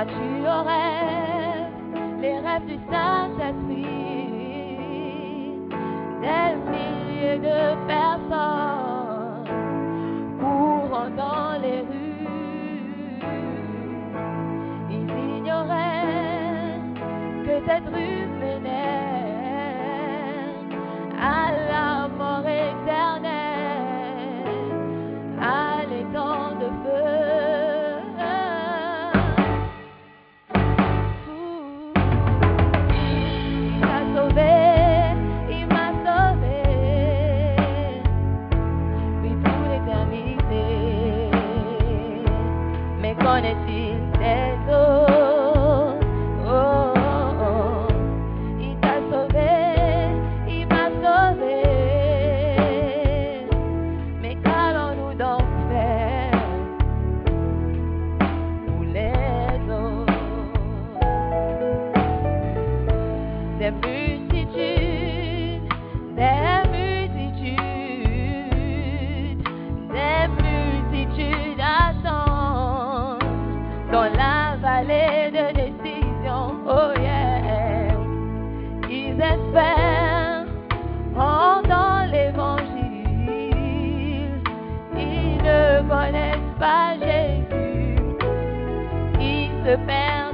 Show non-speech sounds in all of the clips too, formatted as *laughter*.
Aux rêves, les rêves du Saint-Esprit. Des milliers de pas Jésus qui se perd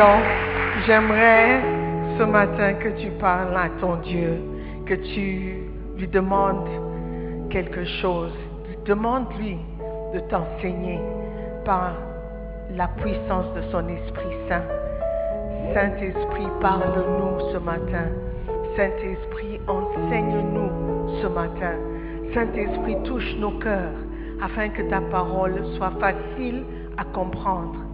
Prions. J'aimerais ce matin que tu parles à ton Dieu, que tu lui demandes quelque chose. Demande-lui de t'enseigner par la puissance de son Esprit Saint. Saint-Esprit, parle-nous ce matin. Saint-Esprit, enseigne-nous ce matin. Saint-Esprit, touche nos cœurs afin que ta parole soit facile à comprendre.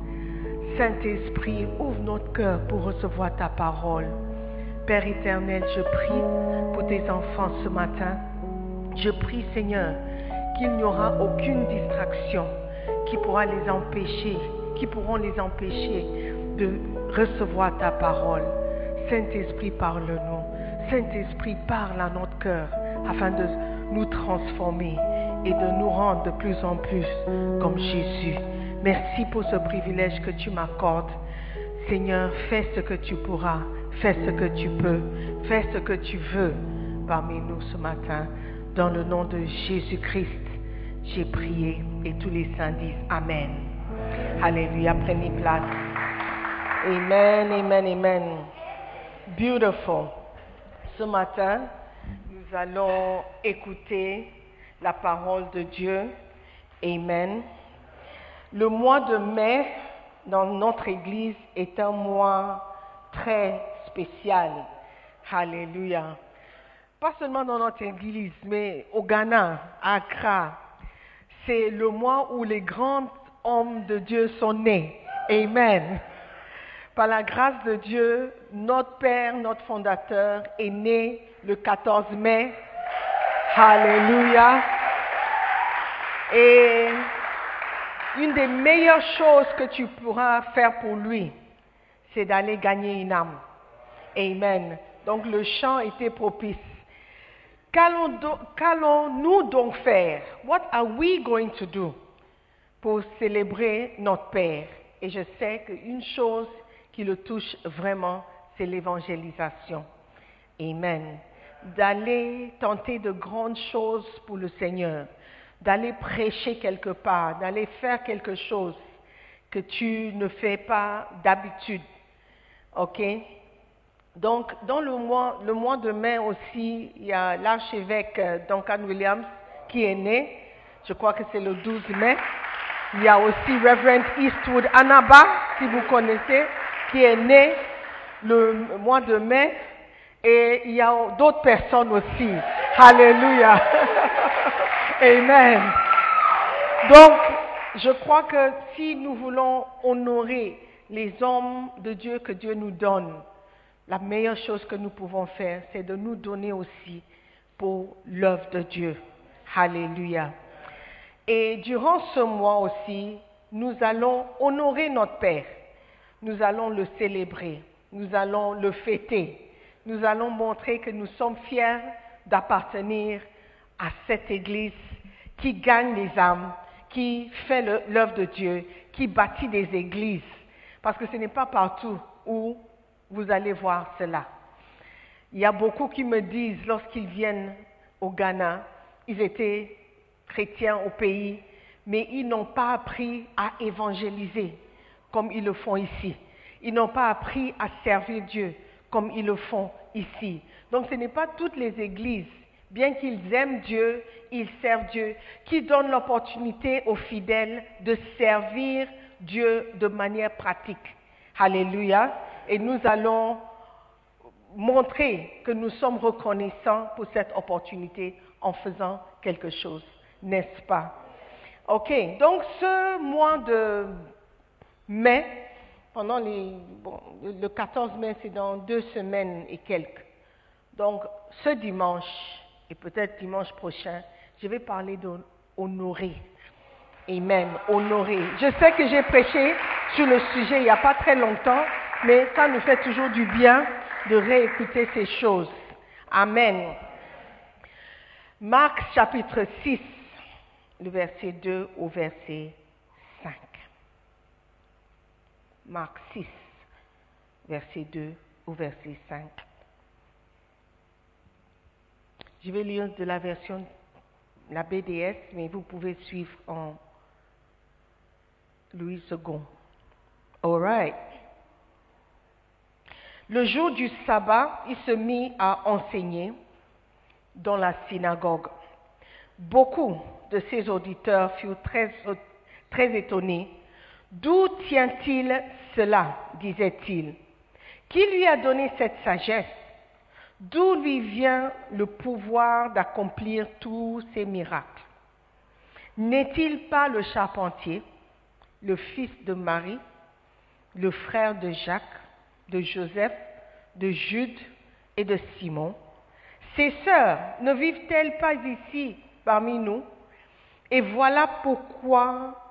Saint-Esprit, ouvre notre cœur pour recevoir ta parole. Père éternel, je prie pour tes enfants ce matin. Je prie, Seigneur, qu'il n'y aura aucune distraction qui pourra les empêcher, qui pourront les empêcher de recevoir ta parole. Saint-Esprit, parle-nous. Saint-Esprit, parle à notre cœur afin de nous transformer et de nous rendre de plus en plus comme Jésus. Merci pour ce privilège que tu m'accordes. Seigneur, fais ce que tu pourras, fais ce que tu peux, fais ce que tu veux parmi nous ce matin. Dans le nom de Jésus-Christ, j'ai prié et tous les saints disent Amen. Alléluia, prenez place. Amen, amen, amen. Beautiful. Ce matin, nous allons écouter la parole de Dieu. Amen. Le mois de mai dans notre Église est un mois très spécial. Alléluia. Pas seulement dans notre Église, mais au Ghana, à Accra. C'est le mois où les grands hommes de Dieu sont nés. Amen. Par la grâce de Dieu, notre Père, notre fondateur est né le 14 mai. Alléluia. Et une des meilleures choses que tu pourras faire pour lui, c'est d'aller gagner une âme. Amen. Donc le chant était propice. Qu'allons-nous donc faire? What are we going to do pour célébrer notre Père? Et je sais qu'une chose qui le touche vraiment, c'est l'évangélisation. Amen. D'aller tenter de grandes choses pour le Seigneur, d'aller prêcher quelque part, d'aller faire quelque chose que tu ne fais pas d'habitude. OK? Donc, dans le mois, le mois de mai aussi, il y a l'archevêque euh, Duncan Williams qui est né. Je crois que c'est le 12 mai. Il y a aussi Reverend Eastwood Anaba, si vous connaissez, qui est né le mois de mai. Et il y a d'autres personnes aussi. Alléluia. *laughs* Amen. Donc, je crois que si nous voulons honorer les hommes de Dieu que Dieu nous donne, la meilleure chose que nous pouvons faire, c'est de nous donner aussi pour l'œuvre de Dieu. Alléluia. Et durant ce mois aussi, nous allons honorer notre Père. Nous allons le célébrer. Nous allons le fêter. Nous allons montrer que nous sommes fiers d'appartenir à cette Église qui gagne les âmes, qui fait l'œuvre de Dieu, qui bâtit des églises. Parce que ce n'est pas partout où vous allez voir cela. Il y a beaucoup qui me disent, lorsqu'ils viennent au Ghana, ils étaient chrétiens au pays, mais ils n'ont pas appris à évangéliser comme ils le font ici. Ils n'ont pas appris à servir Dieu comme ils le font ici. Donc ce n'est pas toutes les églises, bien qu'ils aiment Dieu, ils servent Dieu, qui donnent l'opportunité aux fidèles de servir Dieu de manière pratique. Alléluia. Et nous allons montrer que nous sommes reconnaissants pour cette opportunité en faisant quelque chose, n'est-ce pas? Ok, donc ce mois de mai, pendant le 14 mai, c'est dans deux semaines et quelques. Donc ce dimanche et peut-être dimanche prochain, je vais parler d'honorer. Amen, honorer. Je sais que j'ai prêché sur le sujet il n'y a pas très longtemps, mais ça nous fait toujours du bien de réécouter ces choses. Amen. Marc chapitre 6, le verset 2 au verset 5. Marc 6, verset 2 au verset 5. Je vais lire de la version, la BDS, mais vous pouvez suivre en Louis II. All right. Le jour du sabbat, il se mit à enseigner dans la synagogue. Beaucoup de ses auditeurs furent très, très étonnés. D'où tient-il cela disait-il? Qui lui a donné cette sagesse? D'où lui vient le pouvoir d'accomplir tous ces miracles? N'est-il pas le charpentier, le fils de Marie, le frère de Jacques, de Joseph, de Jude et de Simon? Ses sœurs ne vivent-elles pas ici parmi nous? Et voilà pourquoi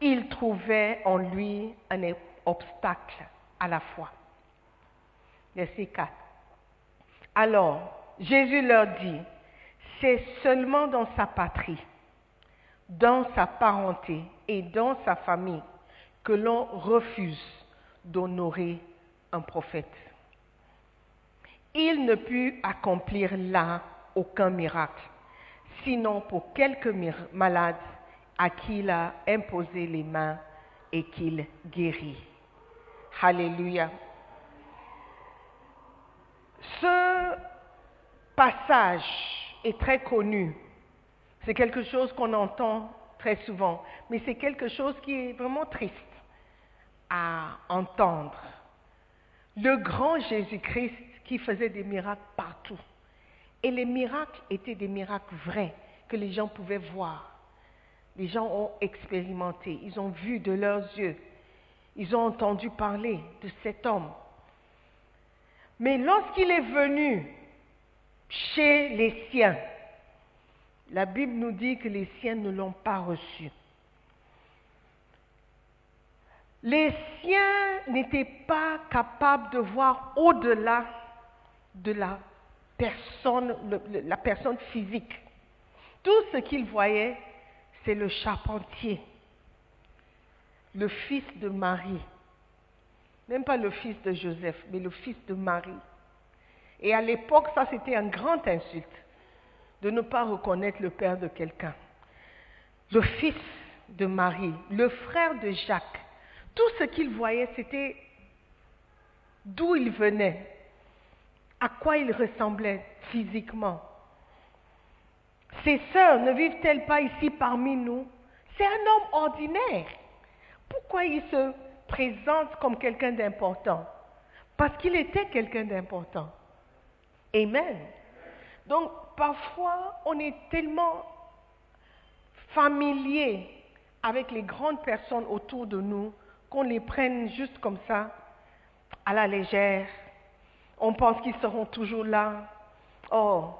ils trouvaient en lui un obstacle à la foi. Verset 4. Alors, Jésus leur dit, c'est seulement dans sa patrie, dans sa parenté et dans sa famille que l'on refuse d'honorer un prophète. Il ne put accomplir là aucun miracle, sinon pour quelques malades à qui il a imposé les mains et qu'il guérit. Alléluia. Ce passage est très connu. C'est quelque chose qu'on entend très souvent, mais c'est quelque chose qui est vraiment triste à entendre. Le grand Jésus-Christ qui faisait des miracles partout. Et les miracles étaient des miracles vrais que les gens pouvaient voir. Les gens ont expérimenté, ils ont vu de leurs yeux, ils ont entendu parler de cet homme. Mais lorsqu'il est venu chez les siens, la Bible nous dit que les siens ne l'ont pas reçu. Les siens n'étaient pas capables de voir au-delà de la personne, physique. Tout ce qu'ils voyaient, c'est le charpentier, le fils de Marie. Même pas le fils de Joseph, mais le fils de Marie. Et à l'époque, ça c'était un grand insulte de ne pas reconnaître le père de quelqu'un. Le fils de Marie, le frère de Jacques, tout ce qu'ils voyaient, c'était d'où il venait, à quoi il ressemblait physiquement. Ses sœurs ne vivent-elles pas ici parmi nous? C'est un homme ordinaire. Pourquoi il se présente comme quelqu'un d'important Parce qu'il était quelqu'un d'important. Amen. Donc, parfois, on est tellement familier avec les grandes personnes autour de nous qu'on les prenne juste comme ça, à la légère. On pense qu'ils seront toujours là. Oh,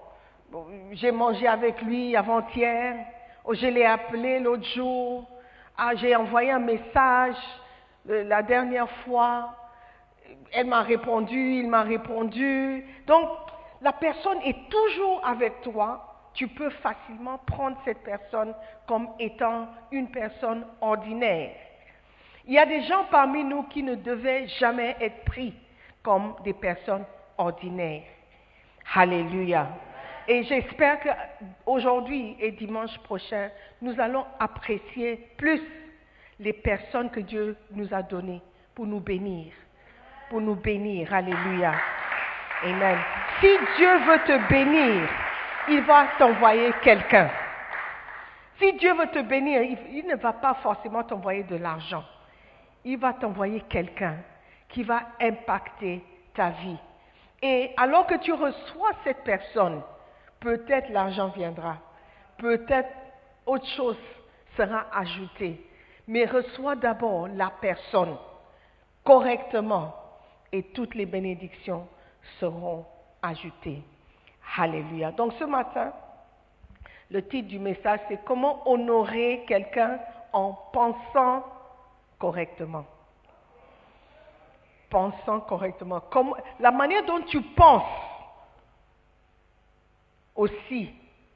j'ai mangé avec lui avant-hier. Oh, je l'ai appelé l'autre jour. Ah, j'ai envoyé un message la dernière fois. Elle m'a répondu, il m'a répondu. Donc, la personne est toujours avec toi. Tu peux facilement prendre cette personne comme étant une personne ordinaire. Il y a des gens parmi nous qui ne devaient jamais être pris comme des personnes ordinaires. Alléluia. Et j'espère qu'aujourd'hui et dimanche prochain, nous allons apprécier plus les personnes que Dieu nous a données pour nous bénir. Pour nous bénir. Alléluia. Amen. Si Dieu veut te bénir, il va t'envoyer quelqu'un. Si Dieu veut te bénir, il ne va pas forcément t'envoyer de l'argent il va t'envoyer quelqu'un qui va impacter ta vie, Et alors que tu reçois cette personne, peut-être l'argent viendra, peut-être autre chose sera ajoutée, mais reçois d'abord la personne correctement et toutes les bénédictions seront ajoutées. Alléluia. Donc ce matin, le titre du message, c'est comment honorer quelqu'un en pensant correctement. Pensant correctement. La manière dont tu penses aussi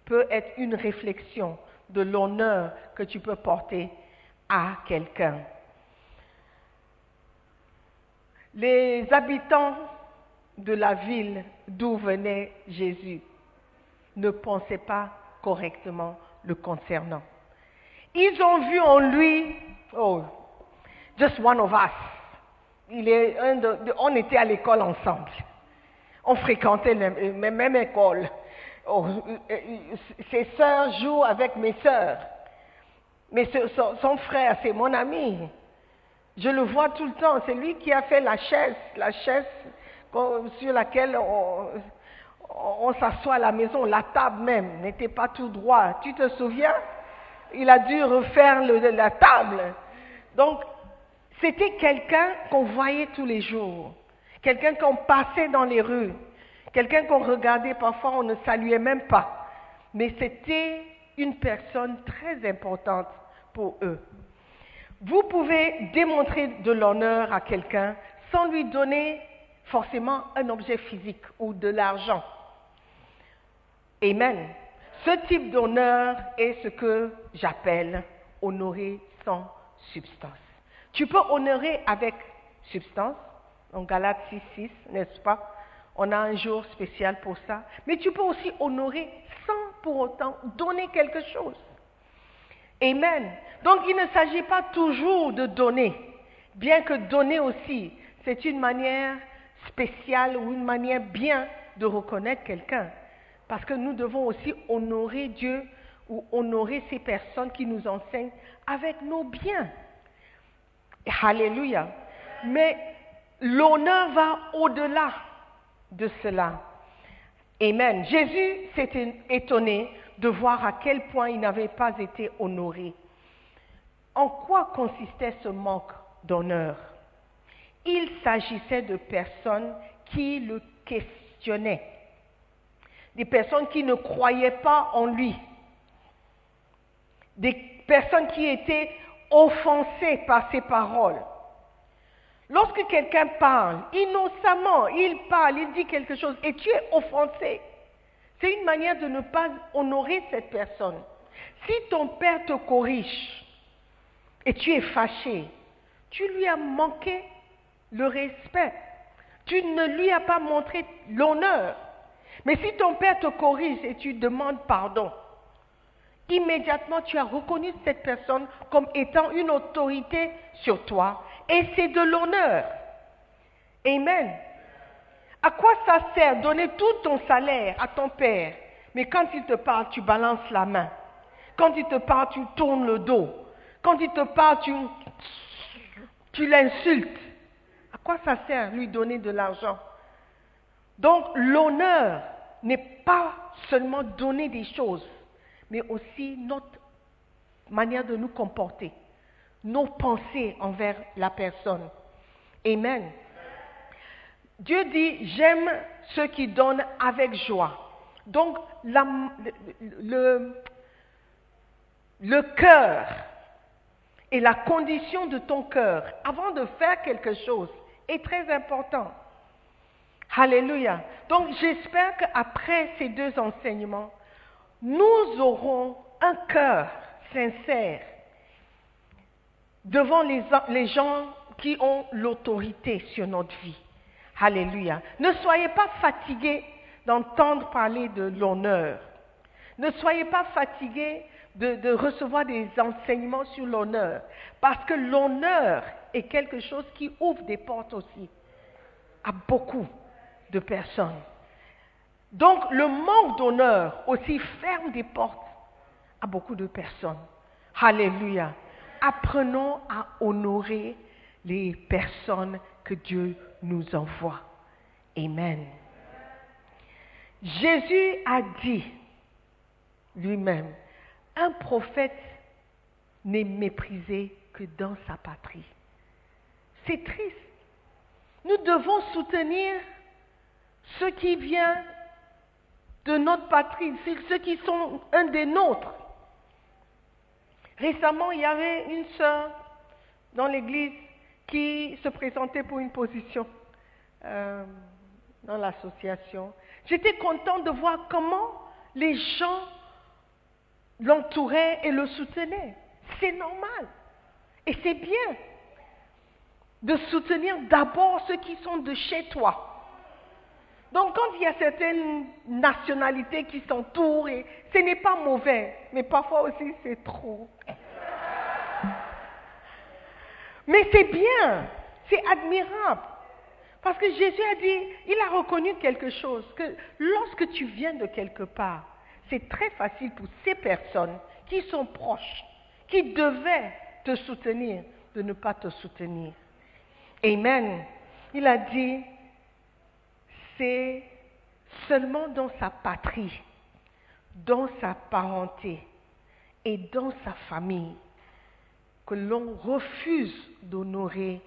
peut être une réflexion de l'honneur que tu peux porter à quelqu'un. Les habitants de la ville d'où venait Jésus ne pensaient pas correctement le concernant. Ils ont vu en lui, oh, just one of us. Il est un de, on était à l'école ensemble. On fréquentait la la même école. Oh, euh, euh, ses sœurs jouent avec mes sœurs. Mais son, frère, c'est mon ami. Je le vois tout le temps. C'est lui qui a fait la chaise, la chaise sur laquelle on, s'assoit à la maison. La table même n'était pas tout droit. Tu te souviens? Il a dû refaire la table. Donc, c'était quelqu'un qu'on voyait tous les jours. Quelqu'un qu'on passait dans les rues. Quelqu'un qu'on regardait parfois, on ne saluait même pas. Mais c'était une personne très importante pour eux. Vous pouvez démontrer de l'honneur à quelqu'un sans lui donner forcément un objet physique ou de l'argent. Amen. Ce type d'honneur est ce que j'appelle honorer sans substance. Tu peux honorer avec substance, en Galates 6, 6, n'est-ce pas? On a un jour spécial pour ça. Mais tu peux aussi honorer sans pour autant donner quelque chose. Amen. Donc il ne s'agit pas toujours de donner, bien que donner aussi, c'est une manière spéciale ou une manière bien de reconnaître quelqu'un. Parce que nous devons aussi honorer Dieu ou honorer ces personnes qui nous enseignent avec nos biens. Alléluia. Mais l'honneur va au-delà de cela. Amen. Jésus s'était étonné de voir à quel point il n'avait pas été honoré. En quoi consistait ce manque d'honneur? Il s'agissait de personnes qui le questionnaient, des personnes qui ne croyaient pas en lui, des personnes qui étaient offensées par ses paroles. Lorsque quelqu'un parle, innocemment, il parle, il dit quelque chose, et tu es offensé, c'est une manière de ne pas honorer cette personne. Si ton père te corrige et tu es fâché, tu lui as manqué le respect. Tu ne lui as pas montré l'honneur. Mais si ton père te corrige et tu demandes pardon, immédiatement tu as reconnu cette personne comme étant une autorité sur toi et c'est de l'honneur. Amen. À quoi ça sert donner tout ton salaire à ton père, mais quand il te parle, tu balances la main. Quand il te parle, tu tournes le dos. Quand il te parle, tu, l'insultes. À quoi ça sert lui donner de l'argent? Donc l'honneur n'est pas seulement donner des choses, mais aussi notre manière de nous comporter, nos pensées envers la personne. Amen. Dieu dit, j'aime ceux qui donnent avec joie. Donc, le cœur et la condition de ton cœur avant de faire quelque chose est très important. Alléluia. Donc, j'espère qu'après ces deux enseignements, nous aurons un cœur sincère devant les, les gens qui ont l'autorité sur notre vie. Alléluia. Ne soyez pas fatigués d'entendre parler de l'honneur. Ne soyez pas fatigués de, de recevoir des enseignements sur l'honneur. Parce que l'honneur est quelque chose qui ouvre des portes aussi à beaucoup de personnes. Donc le manque d'honneur aussi ferme des portes à beaucoup de personnes. Alléluia. Apprenons à honorer les personnes que Dieu nous envoie. Amen. Jésus a dit lui-même, un prophète n'est méprisé que dans sa patrie. C'est triste. Nous devons soutenir ceux qui viennent de notre patrie, ceux qui sont un des nôtres. Récemment, il y avait une sœur dans l'église qui se présentait pour une position euh, dans l'association. J'étais contente de voir comment les gens l'entouraient et le soutenaient. C'est normal. Et c'est bien de soutenir d'abord ceux qui sont de chez toi. Donc quand il y a certaines nationalités qui s'entourent, ce n'est pas mauvais, mais parfois aussi c'est trop. Mais c'est bien, c'est admirable. Parce que Jésus a dit, il a reconnu quelque chose, que lorsque tu viens de quelque part, c'est très facile pour ces personnes qui sont proches, qui devaient te soutenir, de ne pas te soutenir. Amen. Il a dit, c'est seulement dans sa patrie, dans sa parenté et dans sa famille que l'on refuse d'honorer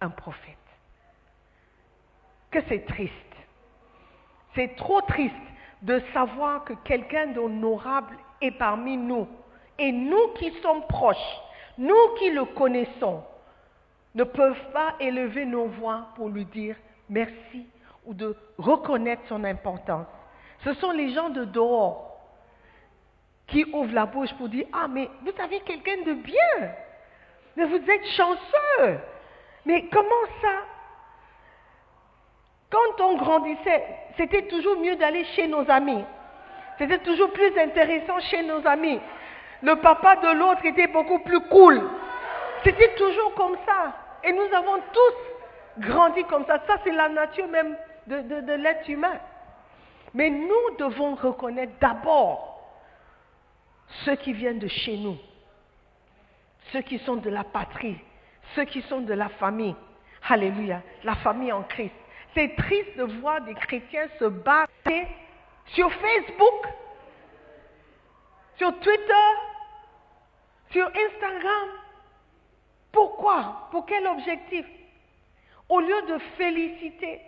un prophète. Que c'est triste. C'est trop triste de savoir que quelqu'un d'honorable est parmi nous. Et nous qui sommes proches, nous qui le connaissons, ne peuvent pas élever nos voix pour lui dire merci ou de reconnaître son importance. Ce sont les gens de dehors qui ouvrent la bouche pour dire Ah, mais vous avez quelqu'un de bien, mais vous êtes chanceux. Mais comment ça? Quand on grandissait, c'était toujours mieux d'aller chez nos amis. C'était toujours plus intéressant chez nos amis. Le papa de l'autre était beaucoup plus cool. C'était toujours comme ça. Et nous avons tous grandi comme ça. Ça, c'est la nature même de, de l'être humain. Mais nous devons reconnaître d'abord ceux qui viennent de chez nous, ceux qui sont de la patrie, ceux qui sont de la famille. Alléluia, la famille en Christ. C'est triste de voir des chrétiens se battre sur Facebook, sur Twitter, sur Instagram. Pourquoi? Pour quel objectif? Au lieu de féliciter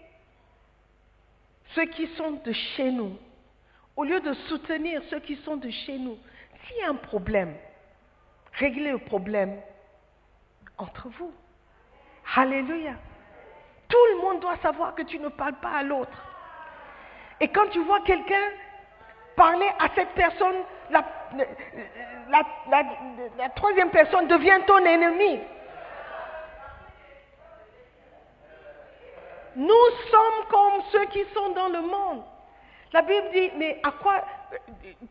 ceux qui sont de chez nous, au lieu de soutenir ceux qui sont de chez nous, s'il y a un problème, réglez le problème entre vous. Alléluia. Tout le monde doit savoir que tu ne parles pas à l'autre. Et quand tu vois quelqu'un parler à cette personne, la, la, troisième personne devient ton ennemi. Nous sommes comme ceux qui sont dans le monde. La Bible dit, mais à quoi,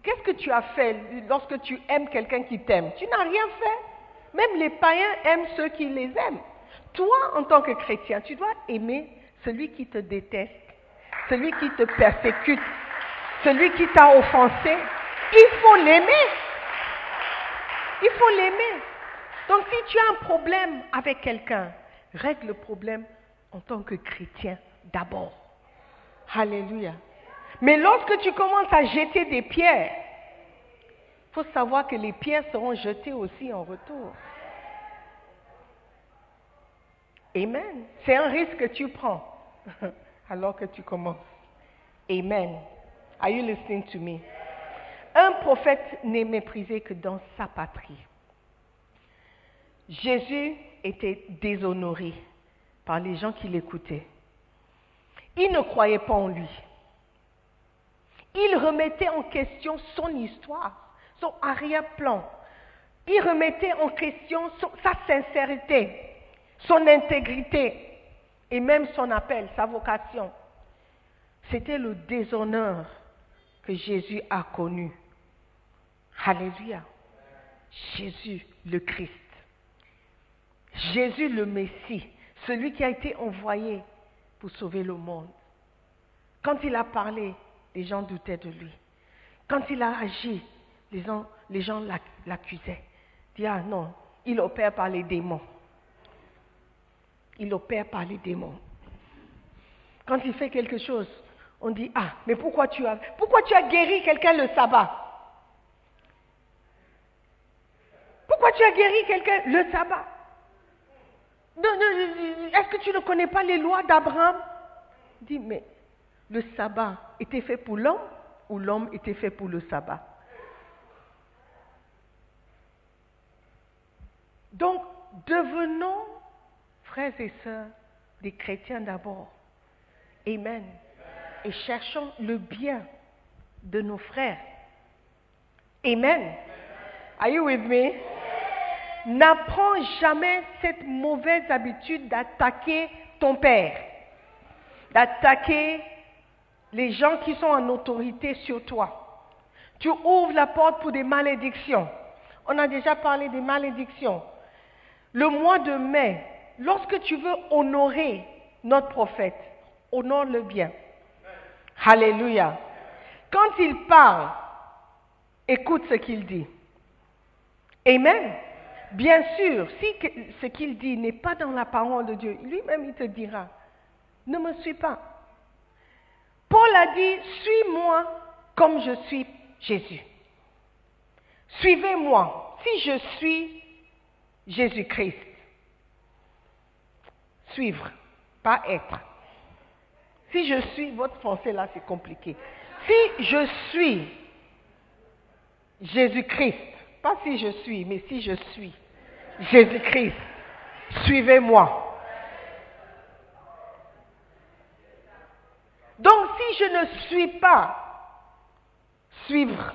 qu'est-ce que tu as fait lorsque tu aimes quelqu'un qui t'aime? Tu n'as rien fait. Même les païens aiment ceux qui les aiment. Toi, en tant que chrétien, tu dois aimer celui qui te déteste, celui qui te persécute, celui qui t'a offensé. Il faut l'aimer. Il faut l'aimer. Donc si tu as un problème avec quelqu'un, règle le problème en tant que chrétien d'abord. Alléluia. Mais lorsque tu commences à jeter des pierres, il faut savoir que les pierres seront jetées aussi en retour. Amen. C'est un risque que tu prends *laughs* alors que tu commences. Amen. Are you listening to me? Un prophète n'est méprisé que dans sa patrie. Jésus était déshonoré par les gens qui l'écoutaient. Ils ne croyaient pas en lui. Ils remettaient en question son histoire, son arrière-plan. Ils remettaient en question sa sincérité, son intégrité et même son appel, sa vocation. C'était le déshonneur que Jésus a connu. Alléluia. Jésus le Christ. Jésus le Messie, celui qui a été envoyé pour sauver le monde. Quand il a parlé, les gens doutaient de lui. Quand il a agi, les gens, les gens l'accusaient. Ah non, il opère par les démons. Il opère par les démons. Quand il fait quelque chose, On dit, ah, mais pourquoi tu as, pourquoi tu as guéri quelqu'un le sabbat? Pourquoi tu as guéri quelqu'un le sabbat? Est-ce que tu ne connais pas les lois d'Abraham? Dit, mais le sabbat était fait pour l'homme ou l'homme était fait pour le sabbat? Donc, devenons, frères et sœurs, des chrétiens d'abord. Amen. Et cherchons le bien de nos frères. Amen. Are you with me? N'apprends jamais cette mauvaise habitude d'attaquer ton père, d'attaquer les gens qui sont en autorité sur toi. Tu ouvres la porte pour des malédictions. On a déjà parlé des malédictions. Le mois de mai, lorsque tu veux honorer notre prophète, honore-le bien. Alléluia. Quand il parle, écoute ce qu'il dit. Amen. Bien sûr, si ce qu'il dit n'est pas dans la parole de Dieu, lui-même il te dira, ne me suis pas. Paul a dit, suis-moi comme je suis Jésus. Suivez-moi. Si je suis Jésus-Christ, suivre, pas être. Si je suis, votre français là c'est compliqué. Si je suis Jésus-Christ, pas si je suis, mais si je suis Jésus-Christ, suivez-moi. Donc je ne suis pas suivre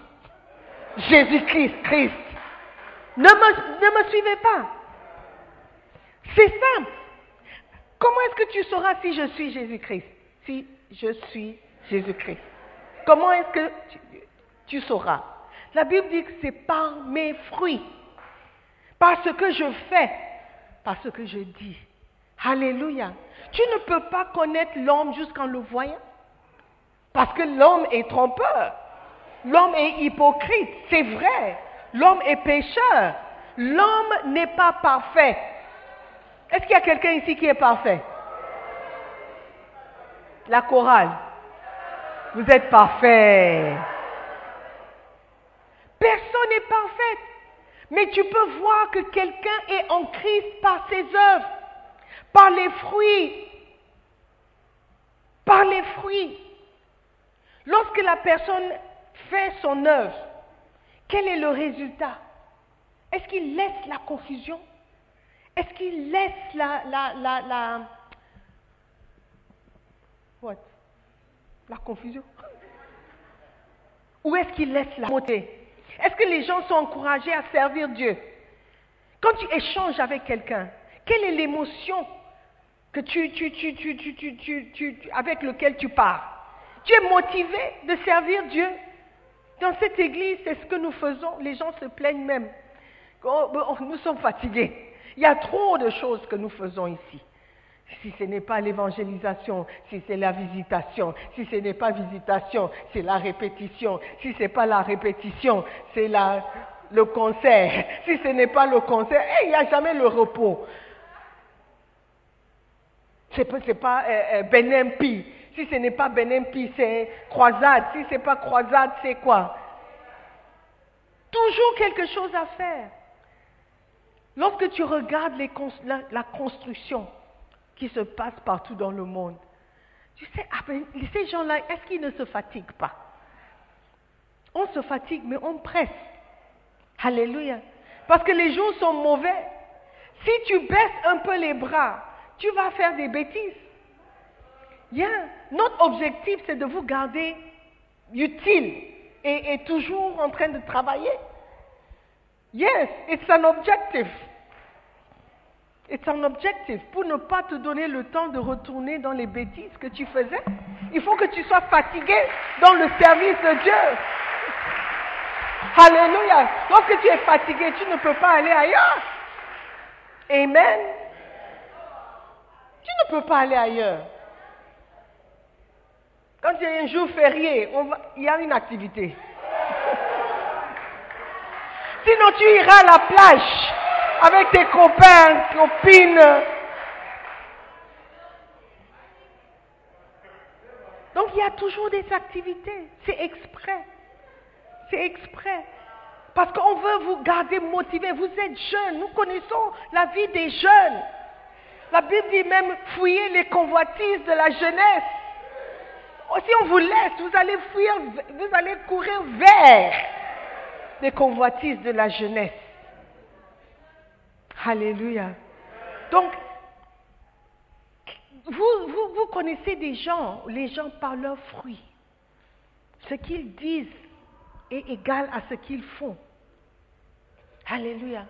Jésus-Christ, Christ, ne me, ne me suivez pas. C'est simple. Comment est-ce que tu sauras si je suis Jésus-Christ? Si je suis Jésus-Christ. Comment est-ce que tu, tu sauras? La Bible dit que c'est par mes fruits, par ce que je fais, par ce que je dis. Alléluia. Tu ne peux pas connaître l'homme jusqu'en le voyant. Parce que l'homme est trompeur. L'homme est hypocrite. C'est vrai. L'homme est pécheur. L'homme n'est pas parfait. Est-ce qu'il y a quelqu'un ici qui est parfait? La chorale. Vous êtes parfait. Personne n'est parfait. Mais tu peux voir que quelqu'un est en Christ par ses œuvres, par les fruits. Par les fruits. Lorsque la personne fait son œuvre, quel est le résultat? Est-ce qu'il laisse la confusion? Est-ce qu'il laisse la, la, la, la, What? la confusion? Ou est-ce qu'il laisse la montée? Est-ce que les gens sont encouragés à servir Dieu? Quand tu échanges avec quelqu'un, quelle est l'émotion que tu, tu, tu, avec laquelle tu pars? Tu es motivé de servir Dieu. Dans cette église, c'est ce que nous faisons. Les gens se plaignent même. Oh, oh, nous sommes fatigués. Il y a trop de choses que nous faisons ici. Si ce n'est pas l'évangélisation, si c'est la visitation, si ce n'est pas visitation, c'est la répétition, si ce n'est pas la répétition, c'est le concert, si ce n'est pas le concert, eh, il n'y a jamais le repos. Ce n'est pas, euh, euh, Benempi, si ce n'est pas Benempi, c'est croisade. Si ce n'est pas croisade, c'est quoi? Toujours quelque chose à faire. Lorsque tu regardes la, construction qui se passe partout dans le monde, tu sais, ah ben, ces gens-là, est-ce qu'ils ne se fatiguent pas? On se fatigue, mais on presse. Alléluia. Parce que les jours sont mauvais. Si tu baisses un peu les bras, tu vas faire des bêtises. Yeah. Notre objectif, c'est de vous garder utile et, toujours en train de travailler. Yes, it's an objective. It's an objective. Pour ne pas te donner le temps de retourner dans les bêtises que tu faisais, il faut que tu sois fatigué dans le service de Dieu. Alléluia. Lorsque tu es fatigué, tu ne peux pas aller ailleurs. Amen. Tu ne peux pas aller ailleurs. Quand il y a un jour férié, il y a une activité. Sinon, tu iras à la plage avec tes copains, copines. Donc il y a toujours des activités. C'est exprès. C'est exprès. Parce qu'on veut vous garder motivé. Vous êtes jeunes. Nous connaissons la vie des jeunes. La Bible dit même fouiller les convoitises de la jeunesse. Oh, Si on vous laisse, vous allez fuir, vous allez courir vers les convoitises de la jeunesse. Alléluia. Donc, vous, vous, vous connaissez des gens, les gens par leurs fruits. Ce qu'ils disent est égal à ce qu'ils font. Alléluia.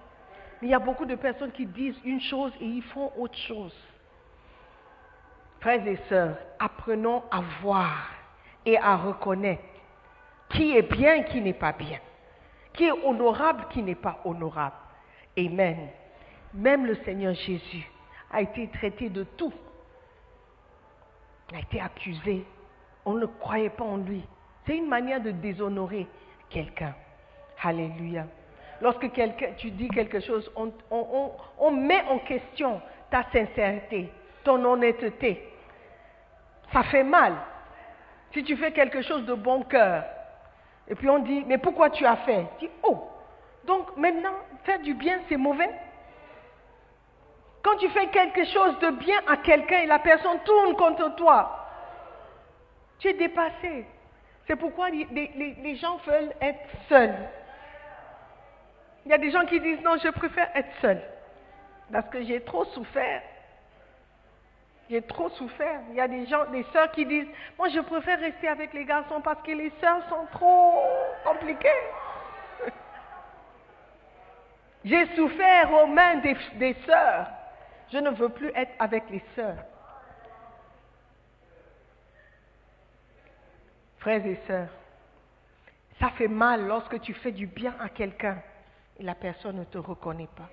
Mais il y a beaucoup de personnes qui disent une chose et ils font autre chose. Frères et sœurs, apprenons à voir et à reconnaître qui est bien, qui n'est pas bien, qui est honorable, qui n'est pas honorable. Amen. Même le Seigneur Jésus a été traité de tout. Il a été accusé. On ne croyait pas en lui. C'est une manière de déshonorer quelqu'un. Alléluia. Lorsque quelqu'un, tu dis quelque chose, on, met en question ta sincérité, ton honnêteté. Ça fait mal. Si tu fais quelque chose de bon cœur, et puis on dit, mais pourquoi tu as fait Tu dis, oh, donc maintenant, faire du bien, c'est mauvais Quand tu fais quelque chose de bien à quelqu'un et la personne tourne contre toi, tu es dépassé. C'est pourquoi les, les- gens veulent être seuls. Il y a des gens qui disent, non, je préfère être seul. Parce que j'ai trop souffert. J'ai trop souffert. Il y a des gens, des sœurs qui disent, moi je préfère rester avec les garçons parce que les sœurs sont trop compliquées. *laughs* J'ai souffert aux mains des, des sœurs. Je ne veux plus être avec les sœurs. Frères et sœurs, ça fait mal lorsque tu fais du bien à quelqu'un et la personne ne te reconnaît pas.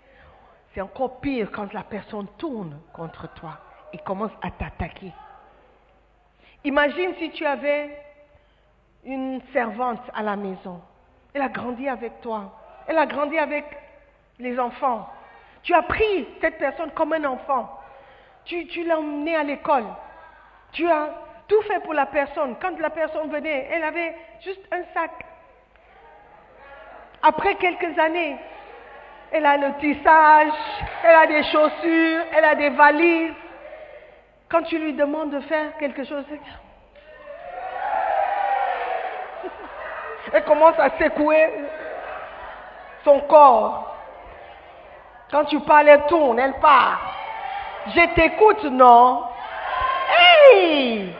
C'est encore pire quand la personne tourne contre toi et commence à t'attaquer. Imagine si tu avais une servante à la maison. Elle a grandi avec toi. Elle a grandi avec les enfants. Tu as pris cette personne comme un enfant. Tu l'as emmenée à l'école. Tu as tout fait pour la personne. Quand la personne venait, elle avait juste un sac. Après quelques années, elle a le tissage, elle a des chaussures, elle a des valises. Quand tu lui demandes de faire quelque chose, elle- commence à secouer son corps. Quand tu parles, elle tourne, elle part. Je t'écoute, non? Hey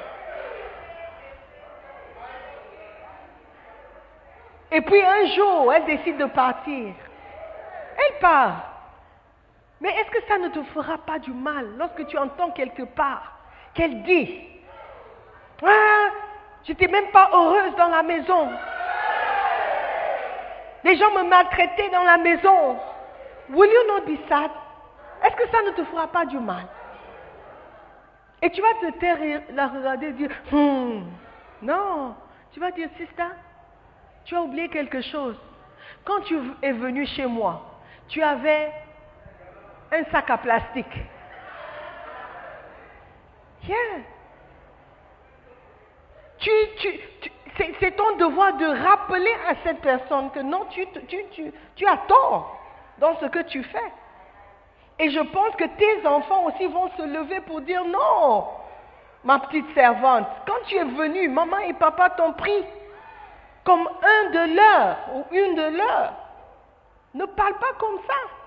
Et puis un jour, elle décide de partir. Elle part. Mais est-ce que ça ne te fera pas du mal lorsque tu entends quelque part qu'elle dit Ah, j'étais même pas heureuse dans la maison. Les gens me maltraitaient dans la maison. Will you not be sad? Est-ce que ça ne te fera pas du mal? Et tu vas te taire et la regarder et dire, Hmm, non. Tu vas dire, sister, tu as oublié quelque chose. Quand tu es venu chez moi, tu avais un sac à plastique. C'est, ton devoir de rappeler à cette personne que non, tu as tort dans ce que tu fais. Et je pense que tes enfants aussi vont se lever pour dire non, ma petite servante, quand tu es venue, maman et papa t'ont pris comme un de leurs ou une de leurs. Ne parle pas comme ça.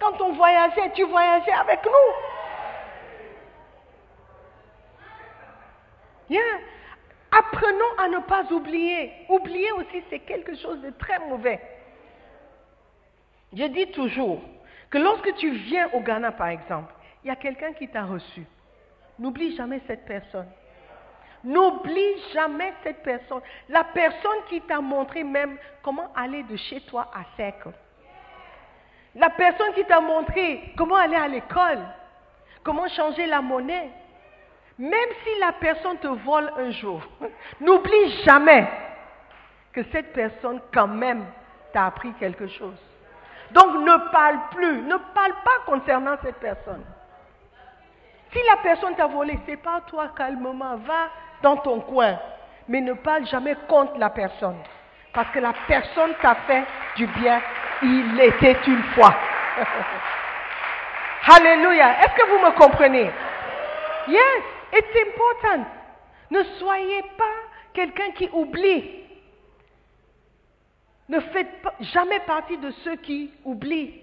Quand on voyageait, tu voyageais avec nous. Bien. Apprenons à ne pas oublier. Oublier aussi, c'est quelque chose de très mauvais. Je dis toujours que lorsque tu viens au Ghana, par exemple, il y a quelqu'un qui t'a reçu. N'oublie jamais cette personne. N'oublie jamais cette personne. La personne qui t'a montré même comment aller de chez toi à sec. La personne qui t'a montré comment aller à l'école, comment changer la monnaie. Même si la personne te vole un jour, *laughs* n'oublie jamais que cette personne quand même t'a appris quelque chose. Donc ne parle plus, ne parle pas concernant cette personne. Si la personne t'a volé, c'est pas toi calmement, va dans ton coin. Mais ne parle jamais contre la personne. Parce que la personne t'a fait du bien, il était une fois. *laughs* Alléluia. Est-ce que vous me comprenez? Yes, it's important. Ne soyez pas quelqu'un qui oublie. Ne faites pas- jamais partie de ceux qui oublient.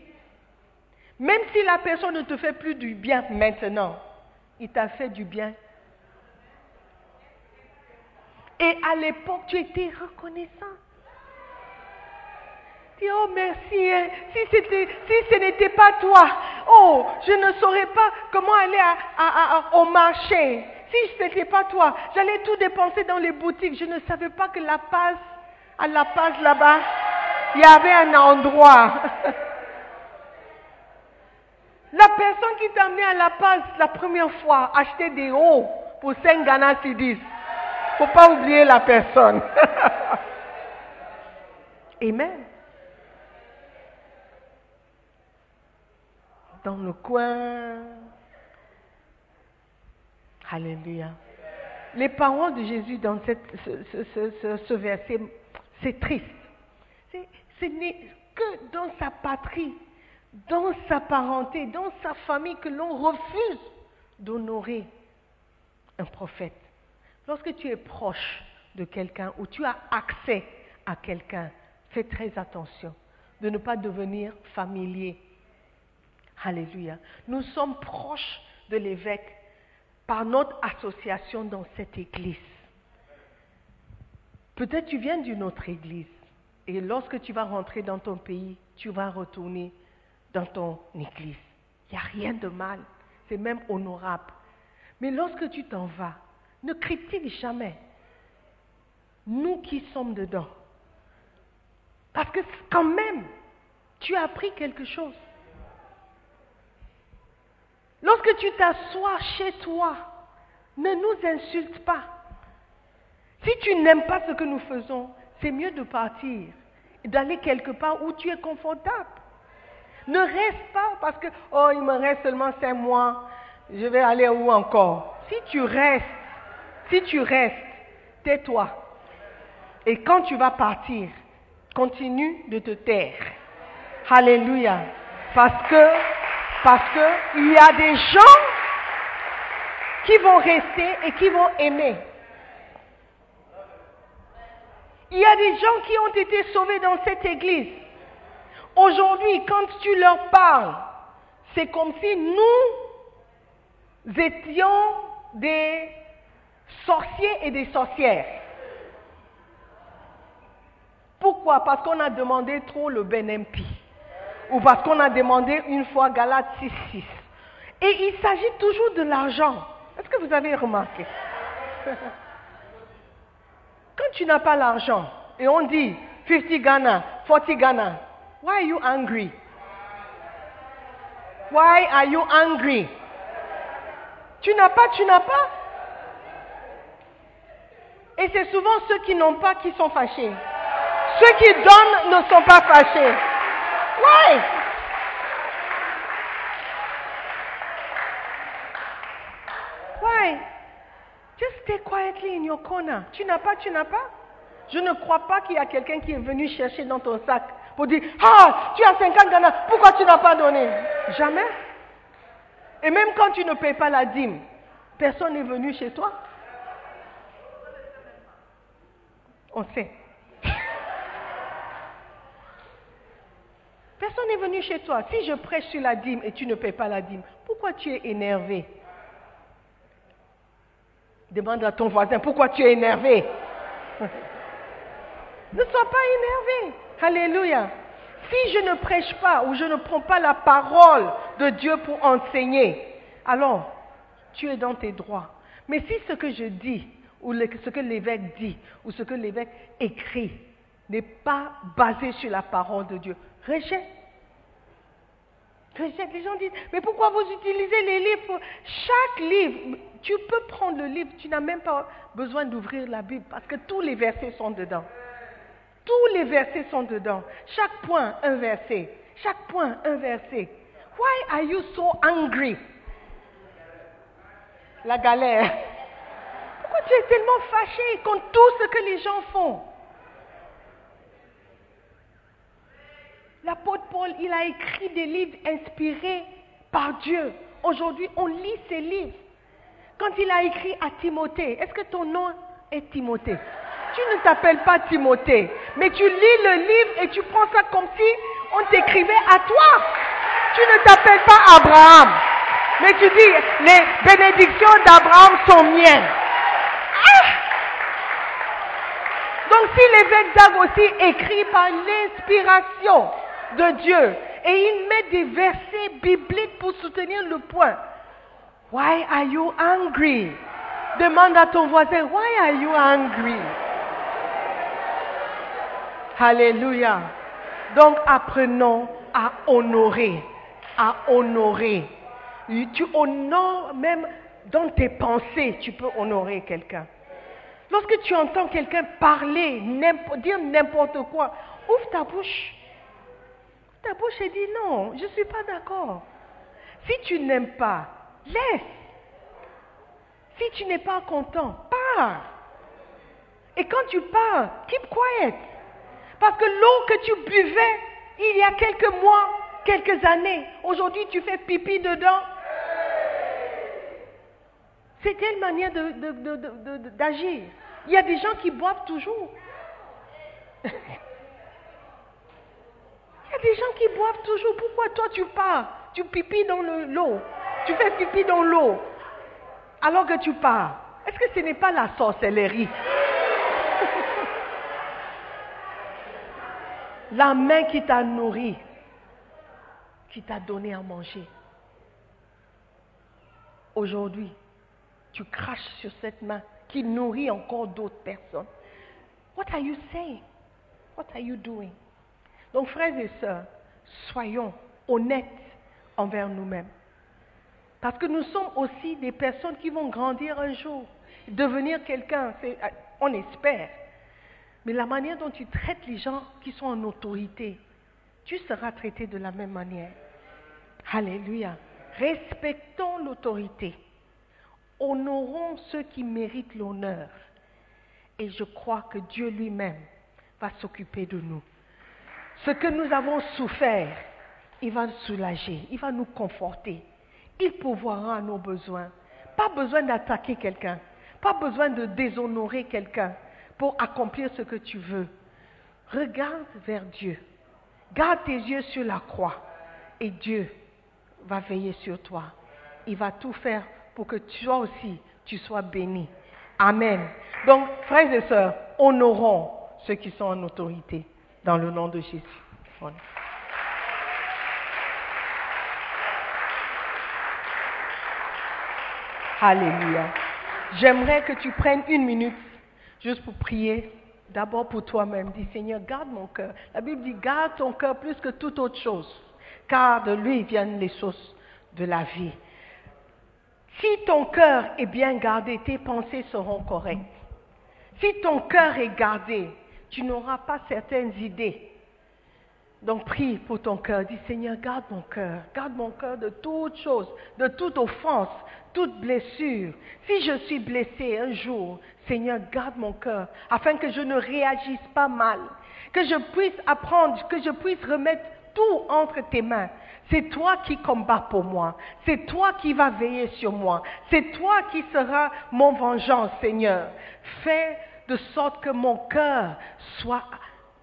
Même si la personne ne te fait plus du bien maintenant, il t'a fait du bien. Et à l'époque, tu étais reconnaissant. Oh merci, hein. si, ce n'était pas toi, oh, je ne saurais pas comment aller au marché. Si ce n'était pas toi, j'allais tout dépenser dans les boutiques. Je ne savais pas que la passe, à la passe là-bas, il y avait un endroit. *laughs* La personne qui t'a amené à la passe la première fois, acheter des hauts pour 5 Ghana Cedis. Faut pas oublier la personne. *laughs* Amen. Dans le coin. Alléluia. Les paroles de Jésus dans ce, ce- verset, c'est triste. Ce n'est que dans sa patrie, dans sa parenté, dans sa famille que l'on refuse d'honorer un prophète. Lorsque tu es proche de quelqu'un ou tu as accès à quelqu'un, fais très attention de ne pas devenir familier. Alléluia. Nous sommes proches de l'évêque par notre association dans cette église. Peut-être tu viens d'une autre église et lorsque tu vas rentrer dans ton pays, tu vas retourner dans ton église. Il n'y a rien de mal, c'est même honorable. Mais lorsque tu t'en vas, ne critique jamais nous qui sommes dedans. Parce que quand même, tu as appris quelque chose. Lorsque tu t'assois chez toi, ne nous insulte pas. Si tu n'aimes pas ce que nous faisons, c'est mieux de partir et d'aller quelque part où tu es confortable. Ne reste pas parce que, oh, il me reste seulement cinq mois, je vais aller où encore? Si tu restes, si tu restes, tais-toi. Et quand tu vas partir, continue de te taire. Alléluia. Parce que, parce que il y a des gens qui vont rester et qui vont aimer. Il y a des gens qui ont été sauvés dans cette église. Aujourd'hui, quand tu leur parles, c'est comme si nous étions des sorciers et des sorcières. Pourquoi? Parce qu'on a demandé trop le BNMP. Ou parce qu'on a demandé une fois Galate 6.6. Et il s'agit toujours de l'argent. Est-ce que vous avez remarqué? *laughs* Quand tu n'as pas l'argent et on dit 50 Ghana, 40 Ghana, why are you angry? Why are you angry? Tu n'as pas, tu n'as pas? Et c'est souvent ceux qui n'ont pas qui sont fâchés. Ceux qui donnent ne sont pas fâchés. Why? Why? Just stay quietly in your corner? Tu n'as pas, tu n'as pas? Je ne crois pas qu'il y a quelqu'un qui est venu chercher dans ton sac pour dire Ah, tu as 50 Ghana, pourquoi tu n'as pas donné? Jamais. Et même quand tu ne payes pas la dîme, personne n'est venu chez toi. On sait. Personne n'est venu chez toi. Si je prêche sur la dîme et tu ne payes pas la dîme, pourquoi tu es énervé? Demande à ton voisin pourquoi tu es énervé? *laughs* ne sois pas énervé. Alléluia. Si je ne prêche pas ou je ne prends pas la parole de Dieu pour enseigner, alors tu es dans tes droits. Mais si ce que je dis ou ce que l'évêque dit ou ce que l'évêque écrit n'est pas basé sur la parole de Dieu, rejette. Rejette. Les gens disent, mais pourquoi vous utilisez les livres? Chaque livre, tu peux prendre le livre, tu n'as même pas besoin d'ouvrir la Bible parce que tous les versets sont dedans. Tous les versets sont dedans. Chaque point, un verset. Chaque point, un verset. Why are you so angry? la galère. *laughs* Pourquoi tu es tellement fâché contre tout ce que les gens font? L'apôtre Paul, il a écrit des livres inspirés par Dieu. Aujourd'hui, on lit ces livres. Quand il a écrit à Timothée, est-ce que ton nom est Timothée? Tu ne t'appelles pas Timothée, mais tu lis le livre et tu prends ça comme si on t'écrivait à toi. Tu ne t'appelles pas Abraham, mais tu dis, les bénédictions d'Abraham sont miennes. Ah! Donc si l'évêque Dag aussi écrit par l'inspiration de Dieu et il met des versets bibliques pour soutenir le point. Why are you angry? Demande à ton voisin, why are you angry? Alléluia. Donc apprenons à honorer, à honorer. Tu honores même dans tes pensées, tu peux honorer quelqu'un. Lorsque tu entends quelqu'un parler, dire n'importe quoi, ouvre ta bouche. Ta bouche et dit non, je ne suis pas d'accord. Si tu n'aimes pas, laisse. Si tu n'es pas content, pars. Et quand tu pars, keep quiet. Parce que l'eau que tu buvais il y a quelques mois, quelques années, aujourd'hui tu fais pipi dedans. C'est telle manière d'agir. Il y a des gens qui boivent toujours. *laughs* Il y a des gens qui boivent toujours. Pourquoi toi tu pars Tu pipis dans l'eau? Tu fais pipi dans l'eau. Alors que tu pars. Est-ce que ce n'est pas la sorcellerie? *laughs* La main qui t'a nourri, qui t'a donné à manger. Aujourd'hui, tu craches sur cette main qui nourrit encore d'autres personnes. What are you saying? What are you doing? Donc, frères et sœurs, soyons honnêtes envers nous-mêmes. Parce que nous sommes aussi des personnes qui vont grandir un jour, devenir quelqu'un, on espère. Mais la manière dont tu traites les gens qui sont en autorité, tu seras traité de la même manière. Alléluia. Respectons l'autorité. Honorons ceux qui méritent l'honneur. Et je crois que Dieu lui-même va s'occuper de nous. Ce que nous avons souffert, il va nous soulager, il va nous conforter. Il pourvoira à nos besoins. Pas besoin d'attaquer quelqu'un, pas besoin de déshonorer quelqu'un pour accomplir ce que tu veux. Regarde vers Dieu. Garde tes yeux sur la croix et Dieu va veiller sur toi. Il va tout faire pour que toi aussi, tu sois béni. Amen. Donc, frères et sœurs, honorons ceux qui sont en autorité dans le nom de Jésus. Alléluia. J'aimerais que tu prennes une minute juste pour prier. D'abord pour toi-même. Dis Seigneur, garde mon cœur. La Bible dit garde ton cœur plus que toute autre chose. Car de lui viennent les sources de la vie. Si ton cœur est bien gardé, tes pensées seront correctes. Si ton cœur est gardé, tu n'auras pas certaines idées. Donc prie pour ton cœur. Dis Seigneur, garde mon cœur. Garde mon cœur de toute chose, de toute offense, toute blessure. Si je suis blessé un jour, Seigneur, garde mon cœur afin que je ne réagisse pas mal. Que je puisse apprendre, que je puisse remettre tout entre tes mains. C'est toi qui combats pour moi. C'est toi qui vas veiller sur moi. C'est toi qui seras mon vengeance, Seigneur. Fais de sorte que mon cœur soit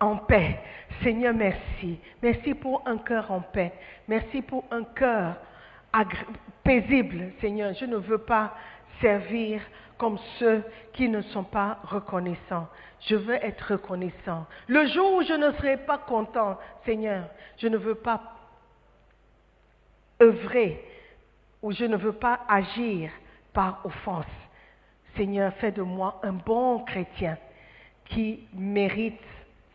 en paix. Seigneur, merci. Merci pour un cœur en paix. Merci pour un cœur paisible, Seigneur. Je ne veux pas servir comme ceux qui ne sont pas reconnaissants. Je veux être reconnaissant. Le jour où je ne serai pas content, Seigneur, je ne veux pas œuvrer ou je ne veux pas agir par offense. Seigneur, fais de moi un bon chrétien qui mérite,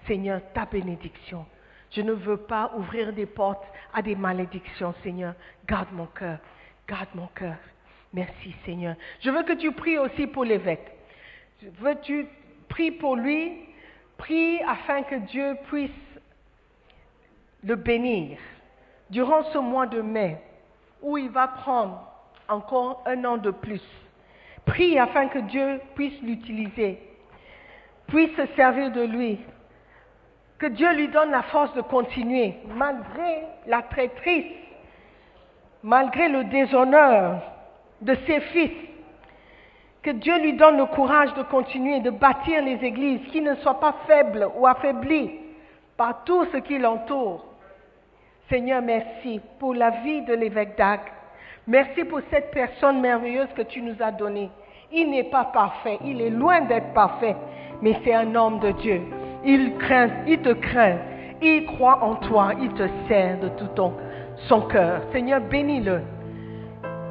Seigneur, ta bénédiction. Je ne veux pas ouvrir des portes à des malédictions, Seigneur. Garde mon cœur, garde mon cœur. Merci, Seigneur. Je veux que tu pries aussi pour l'évêque. Je veux que tu pries pour lui, prie afin que Dieu puisse le bénir durant ce mois de mai où il va prendre encore un an de plus Prie afin que Dieu puisse l'utiliser, puisse se servir de lui, que Dieu lui donne la force de continuer, malgré la traîtrise, malgré le déshonneur de ses fils. Que Dieu lui donne le courage de continuer, de bâtir les églises, qui ne soient pas faibles ou affaiblies par tout ce qui l'entoure. Seigneur, merci pour la vie de l'évêque Dag. Merci pour cette personne merveilleuse que tu nous as donnée. Il n'est pas parfait, il est loin d'être parfait, mais c'est un homme de Dieu. Il craint, il te craint, il croit en toi, il te sert de tout son cœur. Seigneur, bénis-le.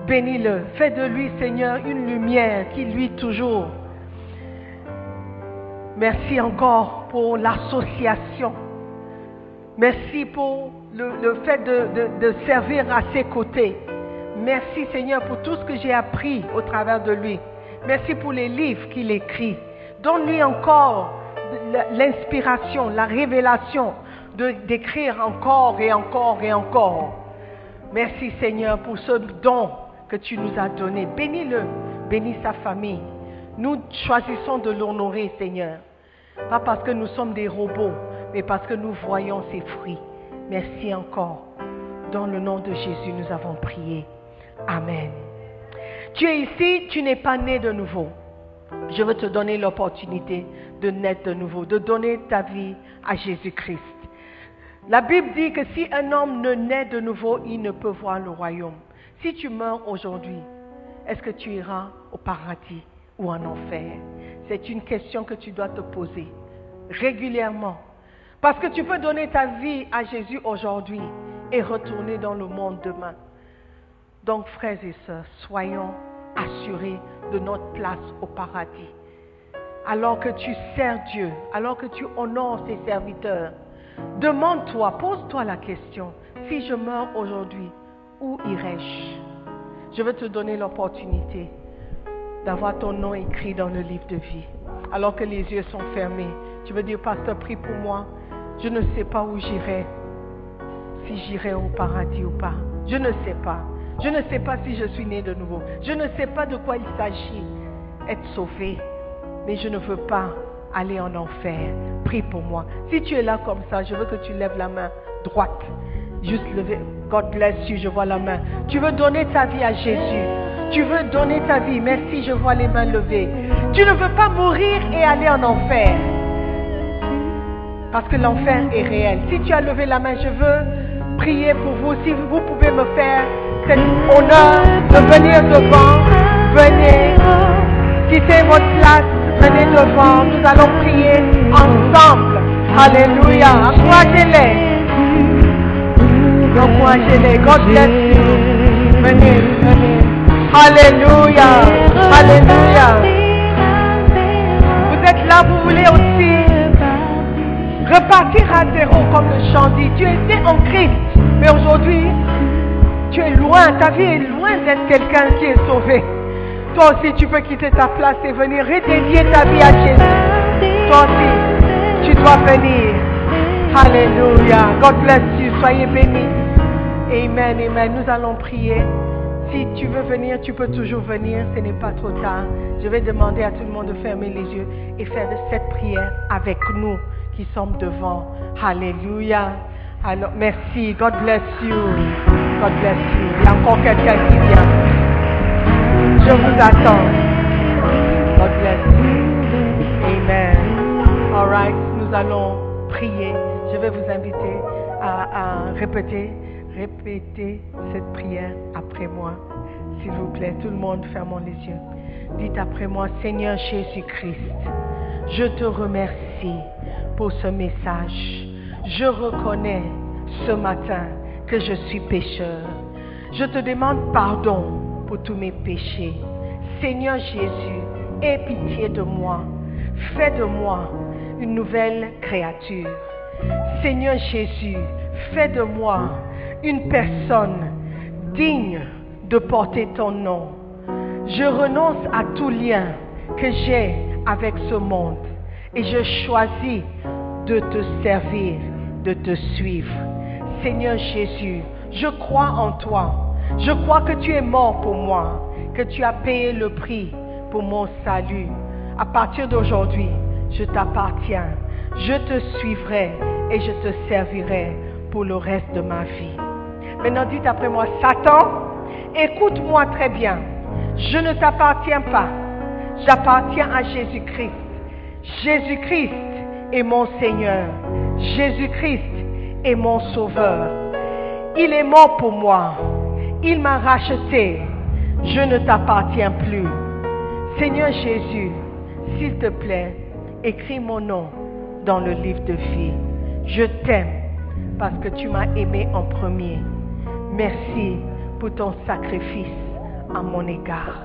Bénis-le. Fais de lui, Seigneur, une lumière qui lui toujours. Merci encore pour l'association. Merci pour le, fait de servir à ses côtés. Merci Seigneur pour tout ce que j'ai appris au travers de lui. Merci pour les livres qu'il écrit. Donne-lui encore l'inspiration, la révélation d'écrire encore et encore et encore. Merci Seigneur pour ce don que tu nous as donné. Bénis-le, bénis sa famille. Nous choisissons de l'honorer Seigneur. Pas parce que nous sommes des robots, mais parce que nous voyons ses fruits. Merci encore. Dans le nom de Jésus, nous avons prié. Amen. Tu es ici, tu n'es pas né de nouveau. Je veux te donner l'opportunité de naître de nouveau, de donner ta vie à Jésus-Christ. La Bible dit que si un homme ne naît de nouveau, il ne peut voir le royaume. Si tu meurs aujourd'hui, est-ce que tu iras au paradis ou en enfer? C'est une question que tu dois te poser régulièrement. Parce que tu peux donner ta vie à Jésus aujourd'hui et retourner dans le monde demain. Donc, frères et sœurs, soyons assurés de notre place au paradis. Alors que tu sers Dieu, alors que tu honores ses serviteurs, demande-toi, pose-toi la question, si je meurs aujourd'hui, où irai-je? Je veux te donner l'opportunité d'avoir ton nom écrit dans le livre de vie. Alors que les yeux sont fermés, tu veux dire, pasteur, prie pour moi. Je ne sais pas où j'irai, si j'irai au paradis ou pas. Je ne sais pas. Je ne sais pas si je suis né de nouveau. Je ne sais pas de quoi il s'agit, être sauvé. Mais je ne veux pas aller en enfer. Prie pour moi. Si tu es là comme ça, je veux que tu lèves la main droite. Juste lever. God bless you, je vois la main. Tu veux donner ta vie à Jésus. Tu veux donner ta vie. Merci, je vois les mains levées. Tu ne veux pas mourir et aller en enfer. Parce que l'enfer est réel. Si tu as levé la main, je veux prier pour vous. Si vous pouvez me faire cet honneur de venir devant, venez. Quittez votre place, venez devant. Nous allons prier ensemble. Alléluia. Encouragez-les. Encouragez-les. God bless you. Venez, venez. Alléluia. Alléluia. Vous êtes là, vous voulez aussi repartir à zéro comme le chant dit. Tu étais en Christ, mais aujourd'hui, tu es loin, ta vie est loin d'être quelqu'un qui est sauvé. Toi aussi, tu peux quitter ta place et venir redédier ta vie à Jésus. Toi aussi, tu dois venir. Alléluia. God bless you. Soyez bénis. Amen, amen. Nous allons prier. Si tu veux venir, tu peux toujours venir. Ce n'est pas trop tard. Je vais demander à tout le monde de fermer les yeux et faire cette prière avec nous qui sommes devant. Alléluia. Alors, merci. God bless you. God. Il y a encore quelqu'un qui vient. Je vous attends. God bless you. Amen. All right. Nous allons prier. Je vais vous inviter à, à répéter, répéter cette prière après moi. S'il vous plaît, tout le monde, fermons les yeux. Dites après moi, Seigneur Jésus-Christ, je te remercie pour ce message. Je reconnais ce matin que je suis pécheur. Je te demande pardon pour tous mes péchés. Seigneur Jésus, aie pitié de moi. Fais de moi une nouvelle créature. Seigneur Jésus, fais de moi une personne digne de porter ton nom. Je renonce à tout lien que j'ai avec ce monde et je choisis de te servir, de te suivre. Seigneur Jésus, je crois en toi. Je crois que tu es mort pour moi, que tu as payé le prix pour mon salut. À partir d'aujourd'hui, je t'appartiens. Je te suivrai et je te servirai pour le reste de ma vie. Maintenant, dites après moi, Satan, écoute-moi très bien. Je ne t'appartiens pas. J'appartiens à Jésus-Christ. Jésus-Christ est mon Seigneur. Jésus-Christ mon Sauveur. Il est mort pour moi. Il m'a racheté. Je ne t'appartiens plus. Seigneur Jésus, s'il te plaît, écris mon nom dans le livre de vie. Je t'aime parce que tu m'as aimé en premier. Merci pour ton sacrifice à mon égard.